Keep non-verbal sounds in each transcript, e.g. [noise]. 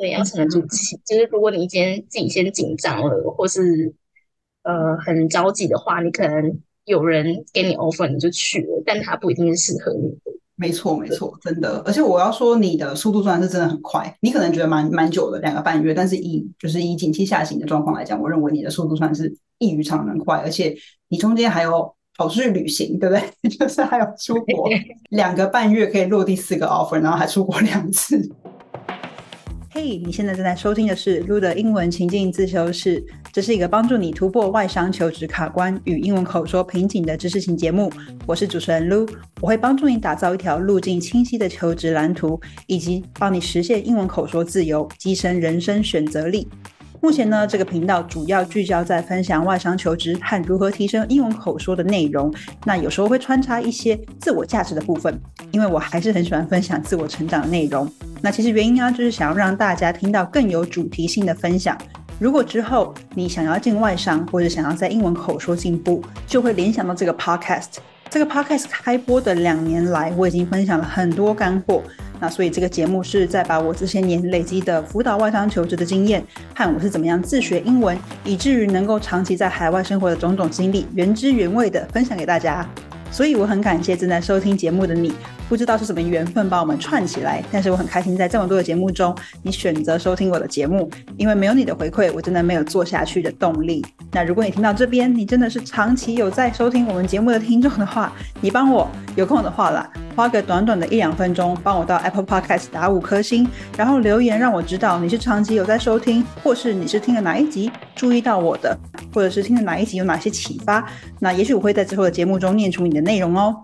对，要沉得住气。就是如果你今天自己先紧张了，或是呃很着急的话，你可能有人给你 offer 你就去了，但他不一定是适合你的。没错，没错，真的。而且我要说，你的速度算是真的很快。你可能觉得蛮蛮久的，两个半月，但是以就是以景气下行的状况来讲，我认为你的速度算是异于常人快。而且你中间还有跑出去旅行，对不对？[laughs] 就是还有出国，两个半月可以落地四个 offer，然后还出国两次。嘿，你现在正在收听的是 Lu 的英文情境自修室，这是一个帮助你突破外商求职卡关与英文口说瓶颈的知识型节目。我是主持人 Lu，我会帮助你打造一条路径清晰的求职蓝图，以及帮你实现英文口说自由，跻身人生选择力。目前呢，这个频道主要聚焦在分享外商求职和如何提升英文口说的内容。那有时候会穿插一些自我价值的部分，因为我还是很喜欢分享自我成长的内容。那其实原因呢，就是想要让大家听到更有主题性的分享。如果之后你想要进外商，或者想要在英文口说进步，就会联想到这个 podcast。这个 podcast 开播的两年来，我已经分享了很多干货。那所以这个节目是在把我这些年累积的辅导外商求职的经验，和我是怎么样自学英文，以至于能够长期在海外生活的种种经历，原汁原味的分享给大家。所以我很感谢正在收听节目的你，不知道是什么缘分把我们串起来，但是我很开心在这么多的节目中，你选择收听我的节目，因为没有你的回馈，我真的没有做下去的动力。那如果你听到这边，你真的是长期有在收听我们节目的听众的话，你帮我有空的话啦，花个短短的一两分钟，帮我到 Apple Podcast 打五颗星，然后留言让我知道你是长期有在收听，或是你是听了哪一集注意到我的，或者是听了哪一集有哪些启发，那也许我会在之后的节目中念出你的。内容哦，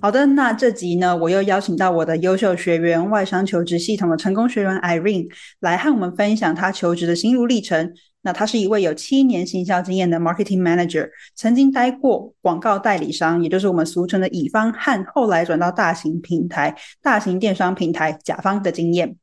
好的，那这集呢，我又邀请到我的优秀学员外商求职系统的成功学员 Irene 来和我们分享她求职的心路历程。那她是一位有七年行销经验的 Marketing Manager，曾经待过广告代理商，也就是我们俗称的乙方，和后来转到大型平台、大型电商平台甲方的经验。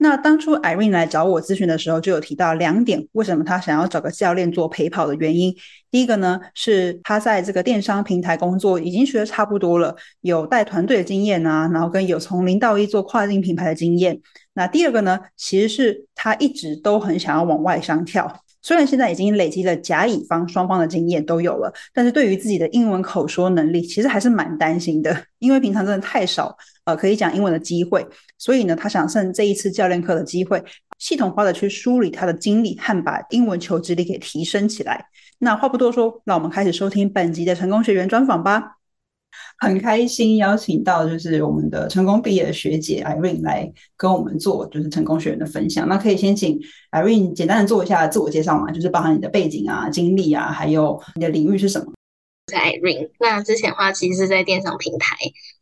那当初 Irene 来找我咨询的时候，就有提到两点，为什么他想要找个教练做陪跑的原因。第一个呢，是他在这个电商平台工作已经学的差不多了，有带团队的经验啊，然后跟有从零到一做跨境品牌的经验。那第二个呢，其实是他一直都很想要往外商跳。虽然现在已经累积了甲乙方双方的经验都有了，但是对于自己的英文口说能力，其实还是蛮担心的，因为平常真的太少呃可以讲英文的机会，所以呢，他想趁这一次教练课的机会，系统化的去梳理他的经历和把英文求职力给提升起来。那话不多说，让我们开始收听本集的成功学员专访吧。很开心邀请到就是我们的成功毕业的学姐 Irene 来跟我们做就是成功学员的分享。那可以先请 Irene 简单的做一下自我介绍嘛，就是包含你的背景啊、经历啊，还有你的领域是什么。在 I Ring。那之前的话其实是在电商平台，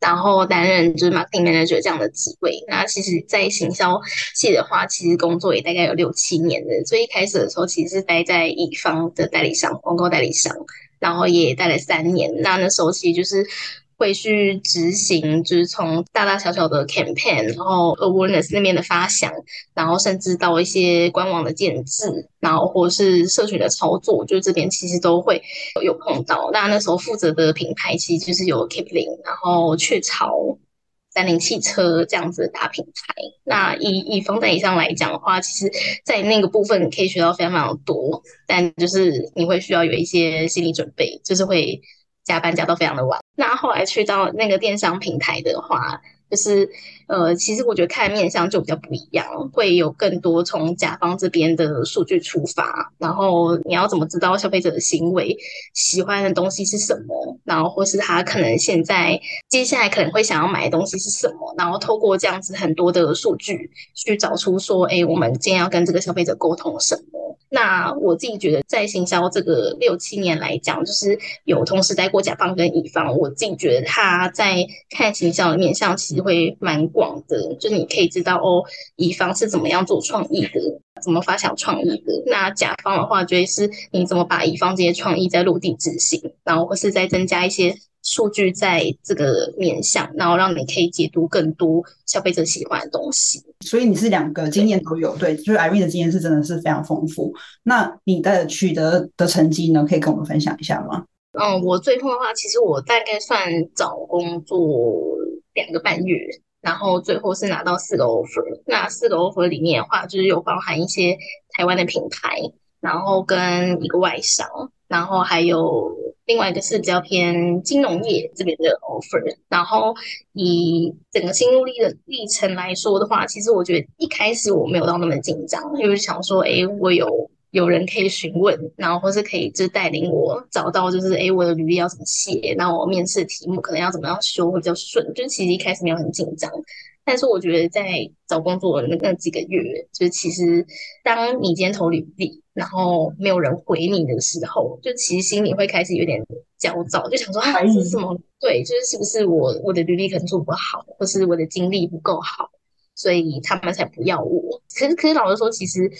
然后担任就是 marketing manager 这样的职位。那其实，在行销系的话，其实工作也大概有六七年的。所以一开始的时候，其实是待在乙方的代理商，广告代理商。然后也待了三年，那那时候其实就是会去执行，就是从大大小小的 campaign，然后 awareness 那边的发想，然后甚至到一些官网的建制，然后或是社群的操作，就这边其实都会有碰到。那那时候负责的品牌其实就是有 Kipling，然后雀巢。三菱汽车这样子的大品牌，那以以方代理商来讲的话，其实，在那个部分可以学到非常非常多，但就是你会需要有一些心理准备，就是会加班加到非常的晚。那后来去到那个电商平台的话。就是，呃，其实我觉得看面相就比较不一样，会有更多从甲方这边的数据出发，然后你要怎么知道消费者的行为喜欢的东西是什么，然后或是他可能现在接下来可能会想要买的东西是什么，然后透过这样子很多的数据去找出说，哎，我们今天要跟这个消费者沟通什么。那我自己觉得，在行销这个六七年来讲，就是有同时待过甲方跟乙方，我自己觉得他在看行销的面向其实会蛮广的，就是你可以知道哦，乙方是怎么样做创意的，怎么发想创意的。那甲方的话，就是你怎么把乙方这些创意在落地执行，然后或是再增加一些。数据在这个面向，然后让你可以解读更多消费者喜欢的东西。所以你是两个经验都有，对，就是 Irene 的经验是真的是非常丰富。那你的取得的成绩呢，可以跟我们分享一下吗？嗯，我最后的话，其实我大概算找工作两个半月，然后最后是拿到四个 offer。那四个 offer 里面的话，就是有包含一些台湾的品牌，然后跟一个外商，然后还有另外一个是比较偏金融业这边的 offer。然后以整个心路历的历程来说的话，其实我觉得一开始我没有到那么紧张，因为想说，哎，我有。有人可以询问，然后或是可以就是带领我找到，就是诶我的履历要怎么写，然后我面试题目可能要怎么样修会比较顺。就其实一开始没有很紧张，但是我觉得在找工作的那那几个月，就是其实当你今天投履历，然后没有人回你的时候，就其实心里会开始有点焦躁，就想说啊，这是什么？对，就是是不是我我的履历可能做不好，或是我的经历不够好，所以他们才不要我。可是可是老实说，其实。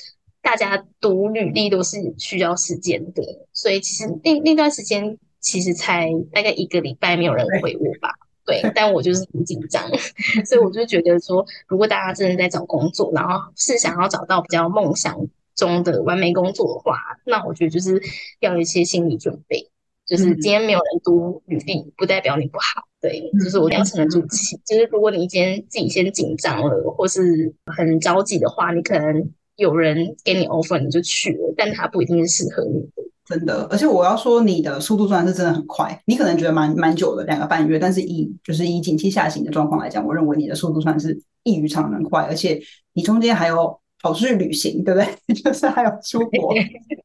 大家读履历都是需要时间的，所以其实那那段时间其实才大概一个礼拜，没有人回我吧。对，但我就是很紧张，[laughs] 所以我就觉得说，如果大家真的在找工作，然后是想要找到比较梦想中的完美工作的话，那我觉得就是要有一些心理准备，就是今天没有人读履历，不代表你不好。对，就是我要沉得住气。就是如果你今天自己先紧张了，或是很着急的话，你可能。有人给你 offer，你就去了，但他不一定是适合你。真的，而且我要说，你的速度算是真的很快，你可能觉得蛮蛮久的，两个半月，但是以就是以景气下行的状况来讲，我认为你的速度算是异于常人快，而且你中间还有。跑出去旅行，对不对？[laughs] 就是还有出国，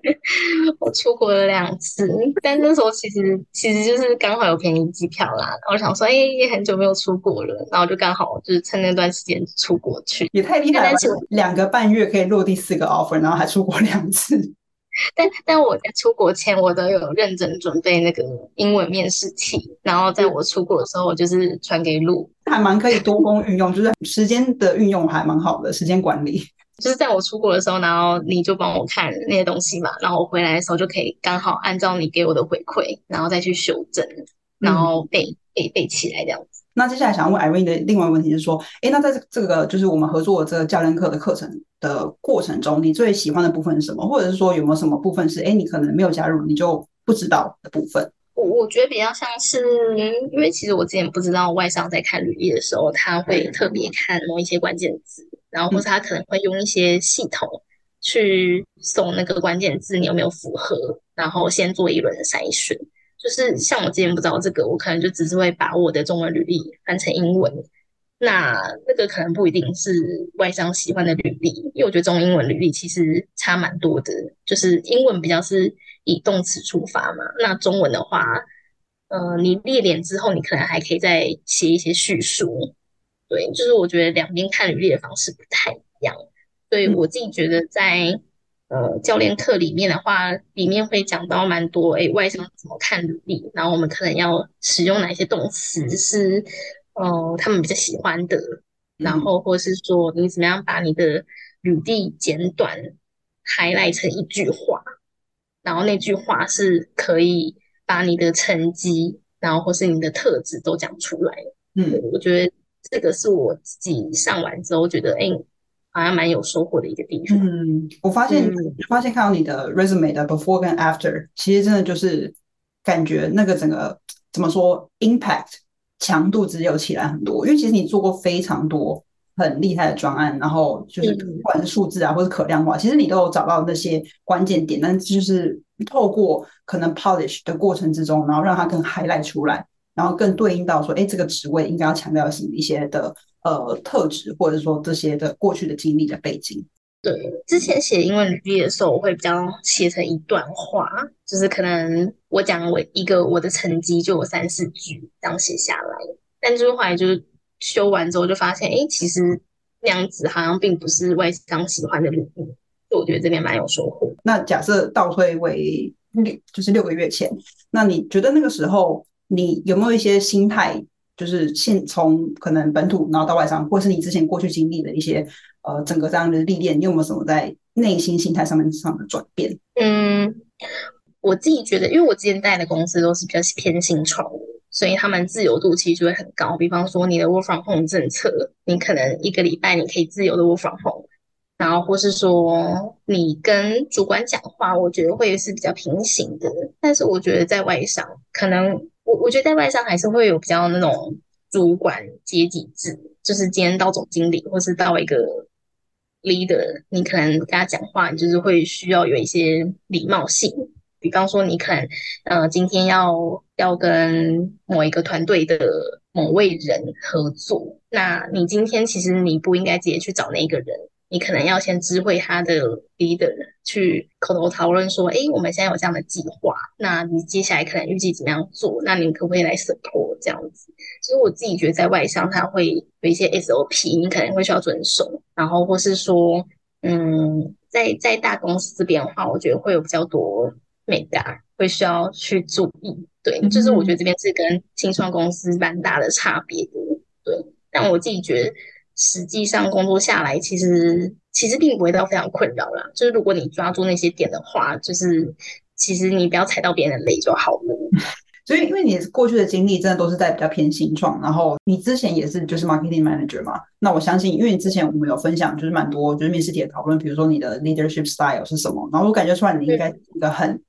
[laughs] 我出国了两次，但那时候其实其实就是刚好有便宜机票啦。然后想说，哎，也很久没有出国了，然后就刚好就是趁那段时间出国去，也太厉害了！两个半月可以落地四个 offer，然后还出国两次。[laughs] 但但我在出国前，我都有认真准备那个英文面试题，然后在我出国的时候，我就是传给路，还蛮可以多工运用，就是时间的运用还蛮好的，时间管理。就是在我出国的时候，然后你就帮我看那些东西嘛，然后我回来的时候就可以刚好按照你给我的回馈，然后再去修正，然后背背背起来这样子。那接下来想要问 Irene 的另外一个问题是说，哎，那在这这个就是我们合作的这个教练课的课程的过程中，你最喜欢的部分是什么？或者是说有没有什么部分是哎你可能没有加入你就不知道的部分？我我觉得比较像是，因为其实我之前不知道外商在看履历的时候，他会特别看某一些关键字。然后或是他可能会用一些系统去送那个关键字，你有没有符合？然后先做一轮的筛选。就是像我之前不知道这个，我可能就只是会把我的中文履历翻成英文。那那个可能不一定是外商喜欢的履历，因为我觉得中英文履历其实差蛮多的。就是英文比较是以动词出发嘛，那中文的话，呃，你列点之后，你可能还可以再写一些叙述。对，就是我觉得两边看履历的方式不太一样，所以我自己觉得在呃教练课里面的话，里面会讲到蛮多，哎，外商怎么看履历，然后我们可能要使用哪些动词是呃他们比较喜欢的，然后或是说你怎么样把你的履历简短 highlight 成一句话，然后那句话是可以把你的成绩，然后或是你的特质都讲出来。嗯，我觉得。这个是我自己上完之后觉得，哎，好像蛮有收获的一个地方。嗯，我发现发现看到你的 resume 的 before 跟 after，其实真的就是感觉那个整个怎么说 impact 强度只有起来很多。因为其实你做过非常多很厉害的专案，然后就是不管是数字啊，或是可量化，其实你都有找到那些关键点，但就是透过可能 polish 的过程之中，然后让它更 highlight 出来。然后更对应到说，哎，这个职位应该要强调什么一些的呃特质，或者说这些的过去的经历的背景。对，之前写英文履历的时候，我会比较写成一段话，就是可能我讲我一个我的成绩就有三四句这样写下来。但就是后来就是修完之后就发现，哎，其实那样子好像并不是外商喜欢的履历，就我觉得这边蛮有收获。那假设倒推为六，就是六个月前，那你觉得那个时候？你有没有一些心态，就是现从可能本土然后到外商，或是你之前过去经历的一些呃整个这样的历练，你有没有什么在内心心态上面上的转变？嗯，我自己觉得，因为我之前带的公司都是比较偏新创，所以他们自由度其实就会很高。比方说你的 work from home 政策，你可能一个礼拜你可以自由的 work from home，然后或是说你跟主管讲话，我觉得会是比较平行的。但是我觉得在外商可能。我我觉得在外商还是会有比较那种主管阶级制，就是今天到总经理或是到一个 leader，你可能跟他讲话，你就是会需要有一些礼貌性。比方说，你可能呃今天要要跟某一个团队的某位人合作，那你今天其实你不应该直接去找那个人。你可能要先知会他的 leader 去口头讨论说，哎，我们现在有这样的计划，那你接下来可能预计怎么样做？那你可不可以来 support 这样子？其实我自己觉得在外商，他会有一些 SOP，你可能会需要遵守，然后或是说，嗯，在在大公司这边的话，我觉得会有比较多美达会需要去注意。对，就是我觉得这边是跟新创公司蛮大的差别的。对，但我自己觉得。实际上工作下来，其实其实并不会到非常困扰啦。就是如果你抓住那些点的话，就是其实你不要踩到别人的雷就好了。[laughs] 所以，因为你过去的经历真的都是在比较偏新创，然后你之前也是就是 marketing manager 嘛，那我相信，因为你之前我们有分享，就是蛮多就是面试题的讨论，比如说你的 leadership style 是什么，然后我感觉出来你应该一个很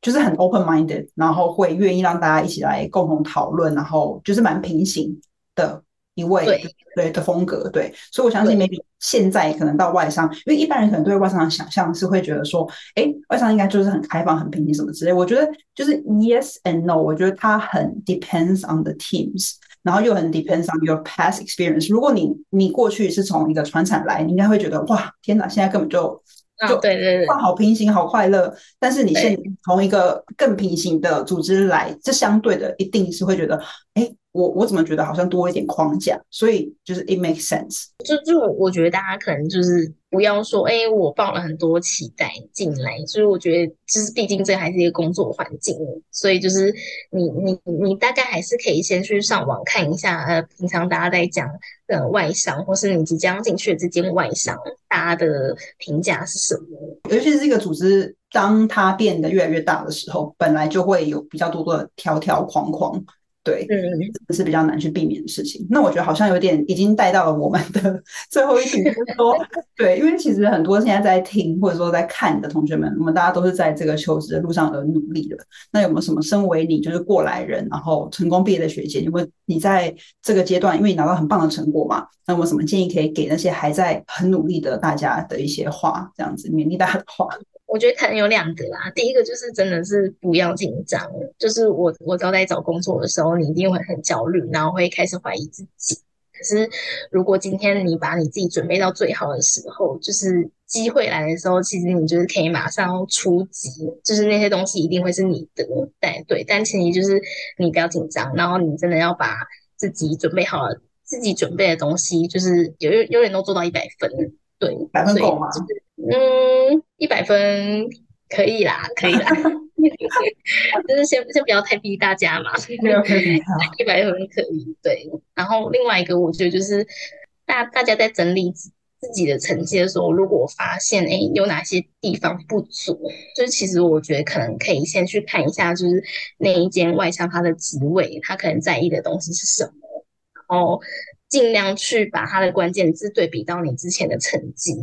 就是很 open minded，然后会愿意让大家一起来共同讨论，然后就是蛮平行的。一位对的风格对，所以我相信 maybe 现在可能到外商，因为一般人可能对外商的想象是会觉得说，哎，外商应该就是很开放、很平静什么之类。我觉得就是 yes and no，我觉得它很 depends on the teams，然后又很 depends on your past experience。如果你你过去是从一个传产来，你应该会觉得哇，天哪，现在根本就就对对对，好平行，好快乐。但是你现从一个更平行的组织来，这相对的一定是会觉得，哎。我我怎么觉得好像多一点框架，所以就是 it makes sense。就就我觉得大家可能就是不要说，哎，我抱了很多期待进来，所以我觉得就是毕竟这还是一个工作环境，所以就是你你你大概还是可以先去上网看一下，呃，平常大家在讲的外商，或是你即将进去的这间外商，大家的评价是什么？尤其是这个组织，当它变得越来越大的时候，本来就会有比较多的条条框框。对，嗯，是比较难去避免的事情。那我觉得好像有点已经带到了我们的 [laughs] 最后一题，就是说，[laughs] 对，因为其实很多现在在听或者说在看的同学们，我们大家都是在这个求职的路上而努力的。那有没有什么身为你就是过来人，然后成功毕业的学姐，有没有你在这个阶段，因为你拿到很棒的成果嘛，那有没有什么建议可以给那些还在很努力的大家的一些话，这样子勉励大家的话？我觉得可能有两个啦。第一个就是真的是不要紧张，就是我我招在找工作的时候，你一定会很焦虑，然后会开始怀疑自己。可是如果今天你把你自己准备到最好的时候，就是机会来的时候，其实你就是可以马上出击，就是那些东西一定会是你的。但对，但前提就是你不要紧张，然后你真的要把自己准备好了，自己准备的东西就是有永远都做到一百分。对，百分够吗？嗯，一百分可以啦，可以啦，[laughs] 就是先先不要太逼大家嘛，[laughs] 一百分可以。对，然后另外一个，我觉得就是大大家在整理自自己的成绩的时候，如果发现哎有哪些地方不足，就是其实我觉得可能可以先去看一下，就是那一间外商他的职位，他可能在意的东西是什么，然后尽量去把他的关键字对比到你之前的成绩。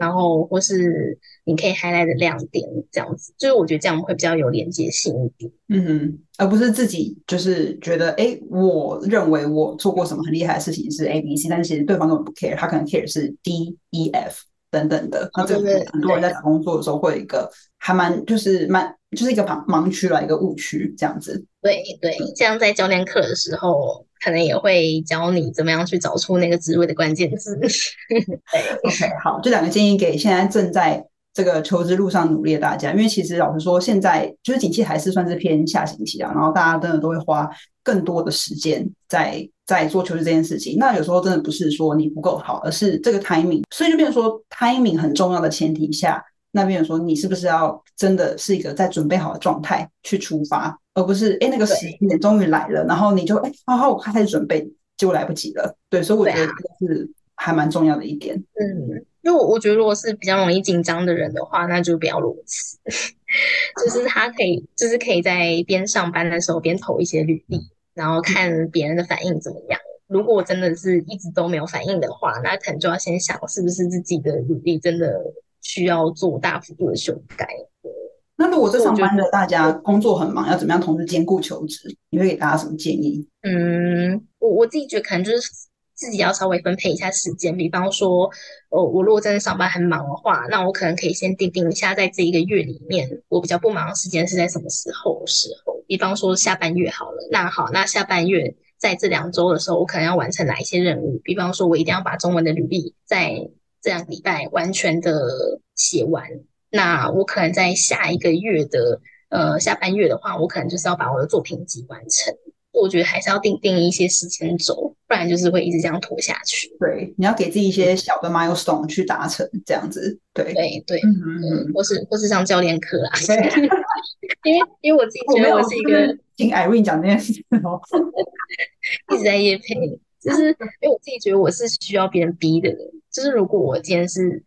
然后或是你可以 highlight 的亮点，这样子，就是我觉得这样会比较有连接性一点，嗯哼，而不是自己就是觉得，哎，我认为我做过什么很厉害的事情是 A B C，但其实对方根本不 care，他可能 care 是 D E F 等等的。那这个很多人在找工作的时候会有一个还蛮就是蛮就是一个盲盲区啦，一个误区这样子。对对，这样在教练课的时候。可能也会教你怎么样去找出那个职位的关键字。[laughs] OK，好，这两个建议给现在正在这个求职路上努力的大家，因为其实老实说，现在就是景气还是算是偏下行期啊，然后大家真的都会花更多的时间在在做求职这件事情。那有时候真的不是说你不够好，而是这个 timing，所以就变成说 timing 很重要的前提下，那变成说你是不是要真的是一个在准备好的状态去出发。而不是哎，那个时间终于来了，然后你就哎，好好，我开始准备，结果来不及了。对，所以我觉得是还蛮重要的一点。嗯，因为我我觉得如果是比较容易紧张的人的话，那就不要如此。[laughs] 就是他可以，就是可以在边上班的时候边投一些履历，然后看别人的反应怎么样。如果真的是一直都没有反应的话，那可能就要先想是不是自己的履历真的需要做大幅度的修改。那如果这上班的大家工作很忙，要怎么样同时兼顾求职？你会给大家什么建议？嗯，我我自己觉得可能就是自己要稍微分配一下时间，比方说，哦，我如果真的上班很忙的话，那我可能可以先定定一下，在这一个月里面，我比较不忙的时间是在什么时候时候？比方说下半月好了，那好，那下半月在这两周的时候，我可能要完成哪一些任务？比方说，我一定要把中文的履历在这两个礼拜完全的写完。那我可能在下一个月的呃下半月的话，我可能就是要把我的作品集完成。我觉得还是要定定一些时间轴，不然就是会一直这样拖下去。对，你要给自己一些小的 milestone 去达成，这样子。对对对，嗯嗯，或是或是上教练课啦。[laughs] 因为因为我自己觉得我是一个听 Irene 讲这件事哦，[laughs] 一直在夜配，就是因为我自己觉得我是需要别人逼的人，就是如果我今天是。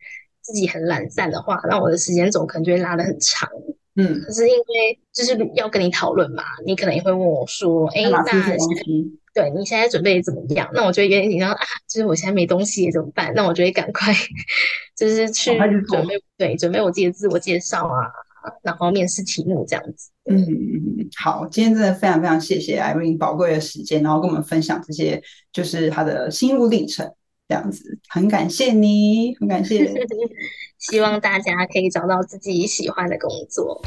自己很懒散的话，那我的时间轴可能就会拉得很长。嗯，可是因为就是要跟你讨论嘛，你可能也会问我说：“哎，那对你现在准备怎么样？”那我就有点紧张啊，就是我现在没东西怎么办？那我就会赶快 [laughs] 就是去准备，对，准备我自己的自我介绍啊，然后面试题目这样子。嗯，好，今天真的非常非常谢谢 Irene 宝贵的时间，然后跟我们分享这些就是他的心路历程。这样子，很感谢你，很感谢。[laughs] 希望大家可以找到自己喜欢的工作。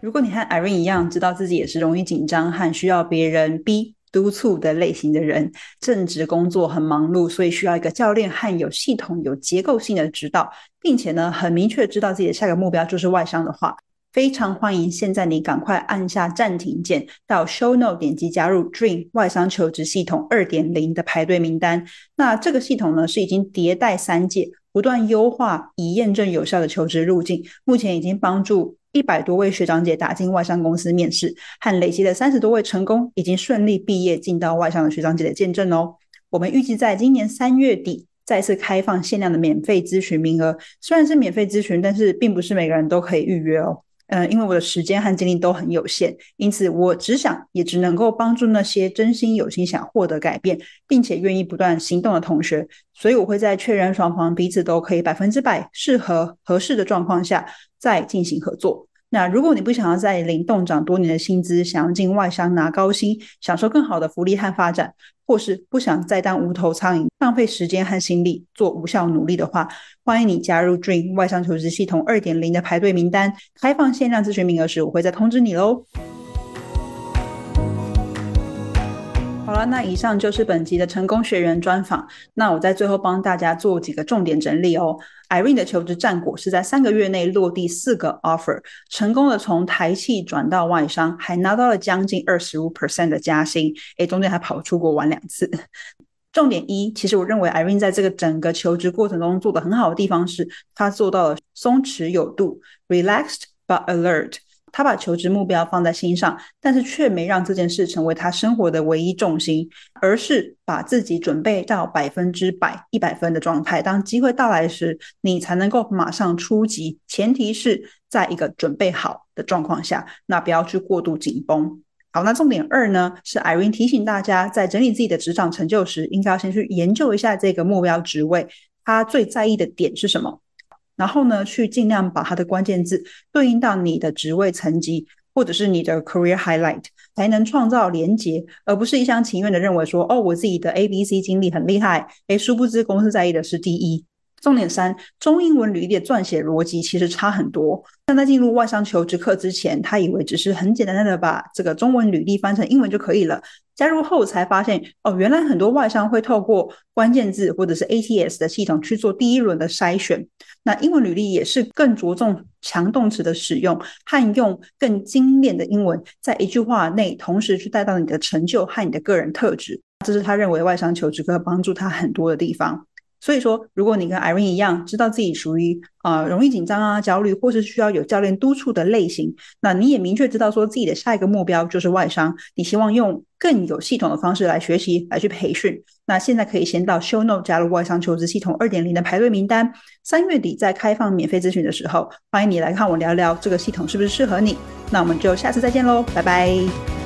如果你和 Irene 一样，知道自己也是容易紧张和需要别人逼督促的类型的人，正职工作很忙碌，所以需要一个教练和有系统、有结构性的指导，并且呢，很明确知道自己的下一个目标就是外商的话。非常欢迎，现在你赶快按下暂停键，到 Show Note 点击加入 Dream 外商求职系统二点零的排队名单。那这个系统呢，是已经迭代三届，不断优化以验证有效的求职路径。目前已经帮助一百多位学长姐打进外商公司面试，和累积的三十多位成功已经顺利毕业进到外商的学长姐的见证哦。我们预计在今年三月底再次开放限量的免费咨询名额，虽然是免费咨询，但是并不是每个人都可以预约哦。嗯，因为我的时间和精力都很有限，因此我只想也只能够帮助那些真心有心想获得改变，并且愿意不断行动的同学。所以我会在确认双方彼此都可以百分之百适合合适的状况下，再进行合作。那如果你不想要在领动涨多年的薪资，想要进外商拿高薪，享受更好的福利和发展，或是不想再当无头苍蝇，浪费时间和心力做无效努力的话，欢迎你加入 Dream 外商求职系统二点零的排队名单。开放限量咨询名额时，我会再通知你喽。好了，那以上就是本集的成功学员专访。那我在最后帮大家做几个重点整理哦。Irene 的求职战果是在三个月内落地四个 offer，成功的从台企转到外商，还拿到了将近二十五 percent 的加薪。诶，中间还跑出国玩两次。重点一，其实我认为 Irene 在这个整个求职过程中做的很好的地方是，他做到了松弛有度，relaxed but alert。他把求职目标放在心上，但是却没让这件事成为他生活的唯一重心，而是把自己准备到百分之百、一百分的状态。当机会到来时，你才能够马上出击。前提是在一个准备好的状况下，那不要去过度紧绷。好，那重点二呢，是 Irene 提醒大家，在整理自己的职场成就时，应该要先去研究一下这个目标职位，他最在意的点是什么。然后呢，去尽量把它的关键字对应到你的职位层级，或者是你的 career highlight，才能创造连结，而不是一厢情愿的认为说，哦，我自己的 A、B、C 经历很厉害，诶，殊不知公司在意的是第一。重点三，中英文履历的撰写逻辑其实差很多。但在进入外商求职课之前，他以为只是很简单的把这个中文履历翻成英文就可以了。加入后才发现，哦，原来很多外商会透过关键字或者是 ATS 的系统去做第一轮的筛选。那英文履历也是更着重强动词的使用，和用更精炼的英文，在一句话内同时去带到你的成就和你的个人特质。这是他认为外商求职可以帮助他很多的地方。所以说，如果你跟 Irene 一样，知道自己属于啊容易紧张啊、焦虑，或是需要有教练督促的类型，那你也明确知道说自己的下一个目标就是外商，你希望用更有系统的方式来学习、来去培训，那现在可以先到 Show Note 加入外商求职系统二点零的排队名单，三月底在开放免费咨询的时候，欢迎你来看我聊聊这个系统是不是适合你。那我们就下次再见喽，拜拜。